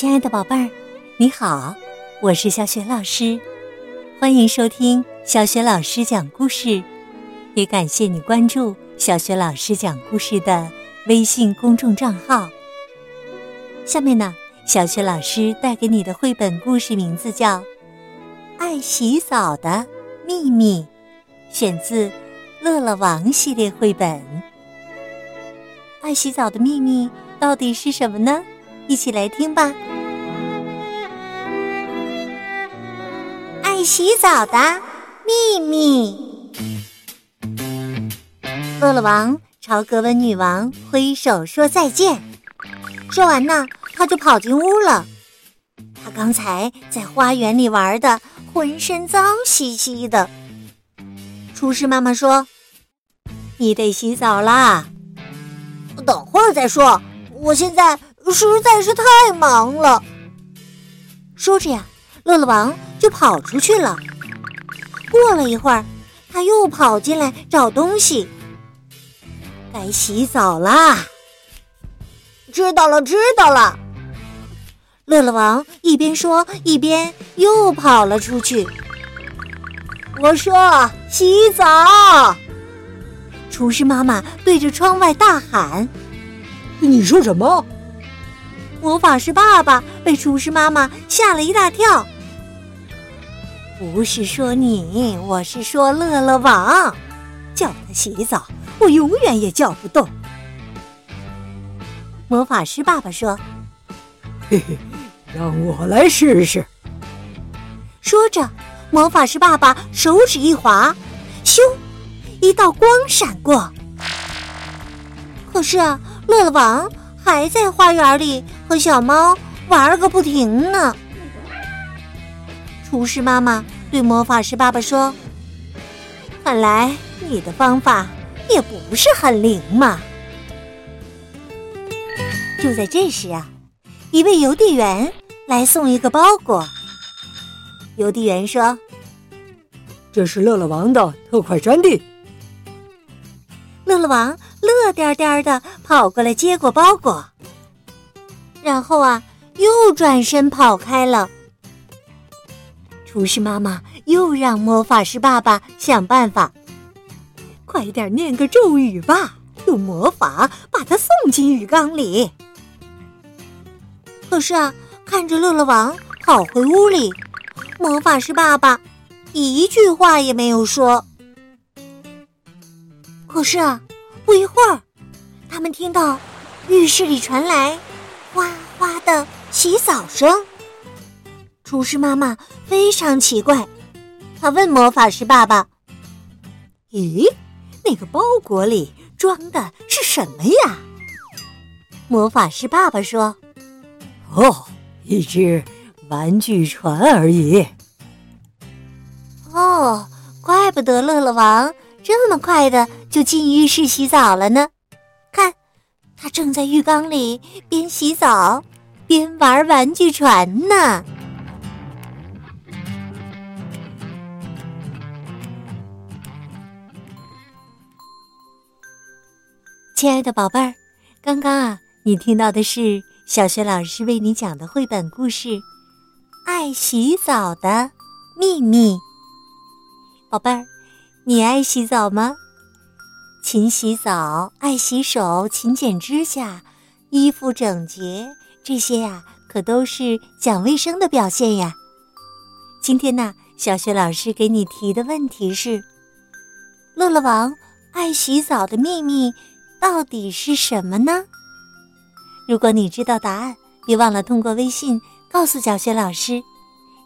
亲爱的宝贝儿，你好，我是小雪老师，欢迎收听小雪老师讲故事，也感谢你关注小雪老师讲故事的微信公众账号。下面呢，小雪老师带给你的绘本故事名字叫《爱洗澡的秘密》，选自《乐乐王》系列绘本。爱洗澡的秘密到底是什么呢？一起来听吧。爱洗澡的秘密。乐乐王朝格温女王挥手说再见，说完呢，他就跑进屋了。他刚才在花园里玩的，浑身脏兮兮的。厨师妈妈说：“你得洗澡啦。”等会儿再说，我现在实在是太忙了。说着呀，乐乐王就跑出去了。过了一会儿，他又跑进来找东西。该洗澡啦！知道了，知道了。乐乐王一边说，一边又跑了出去。我说：“洗澡！”厨师妈妈对着窗外大喊：“你说什么？”魔法师爸爸被厨师妈妈吓了一大跳。不是说你，我是说乐乐王，叫他洗澡，我永远也叫不动。魔法师爸爸说：“嘿嘿，让我来试试。”说着，魔法师爸爸手指一划，咻！一道光闪过，可是啊，乐乐王还在花园里和小猫玩个不停呢。厨师妈妈对魔法师爸爸说：“看来你的方法也不是很灵嘛。”就在这时啊，一位邮递员来送一个包裹。邮递员说：“这是乐乐王的特快专递。”乐乐王乐颠颠的跑过来接过包裹，然后啊，又转身跑开了。厨师妈妈又让魔法师爸爸想办法，快点念个咒语吧，用魔法把它送进浴缸里。可是啊，看着乐乐王跑回屋里，魔法师爸爸一句话也没有说。可是啊，不一会儿，他们听到浴室里传来哗哗的洗澡声。厨师妈妈非常奇怪，她问魔法师爸爸：“咦，那个包裹里装的是什么呀？”魔法师爸爸说：“哦，一只玩具船而已。”哦，怪不得乐乐王。这么快的就进浴室洗澡了呢？看，他正在浴缸里边洗澡边玩玩具船呢。亲爱的宝贝儿，刚刚啊，你听到的是小学老师为你讲的绘本故事《爱洗澡的秘密》，宝贝儿。你爱洗澡吗？勤洗澡、爱洗手、勤剪指甲、衣服整洁，这些呀，可都是讲卫生的表现呀。今天呢，小学老师给你提的问题是：乐乐王爱洗澡的秘密到底是什么呢？如果你知道答案，别忘了通过微信告诉小雪老师。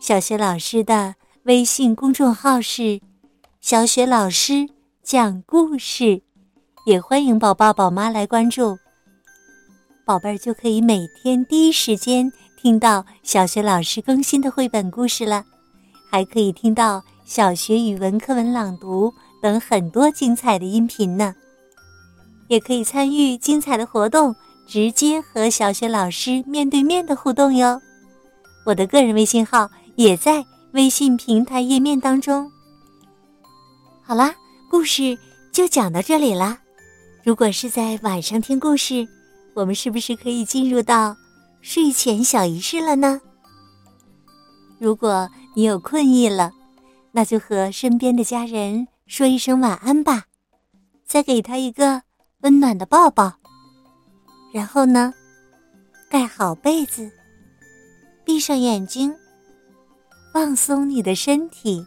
小雪老师的微信公众号是。小雪老师讲故事，也欢迎宝宝宝妈来关注。宝贝儿就可以每天第一时间听到小雪老师更新的绘本故事了，还可以听到小学语文课文朗读等很多精彩的音频呢。也可以参与精彩的活动，直接和小雪老师面对面的互动哟。我的个人微信号也在微信平台页面当中。好啦，故事就讲到这里了。如果是在晚上听故事，我们是不是可以进入到睡前小仪式了呢？如果你有困意了，那就和身边的家人说一声晚安吧，再给他一个温暖的抱抱。然后呢，盖好被子，闭上眼睛，放松你的身体，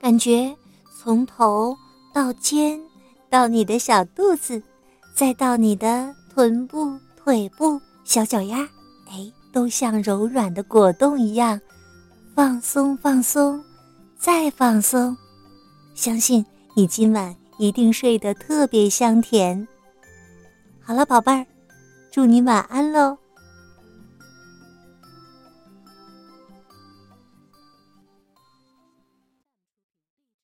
感觉从头到肩，到你的小肚子，再到你的臀部、腿部。小脚丫，哎，都像柔软的果冻一样，放松放松，再放松。相信你今晚一定睡得特别香甜。好了，宝贝儿，祝你晚安喽。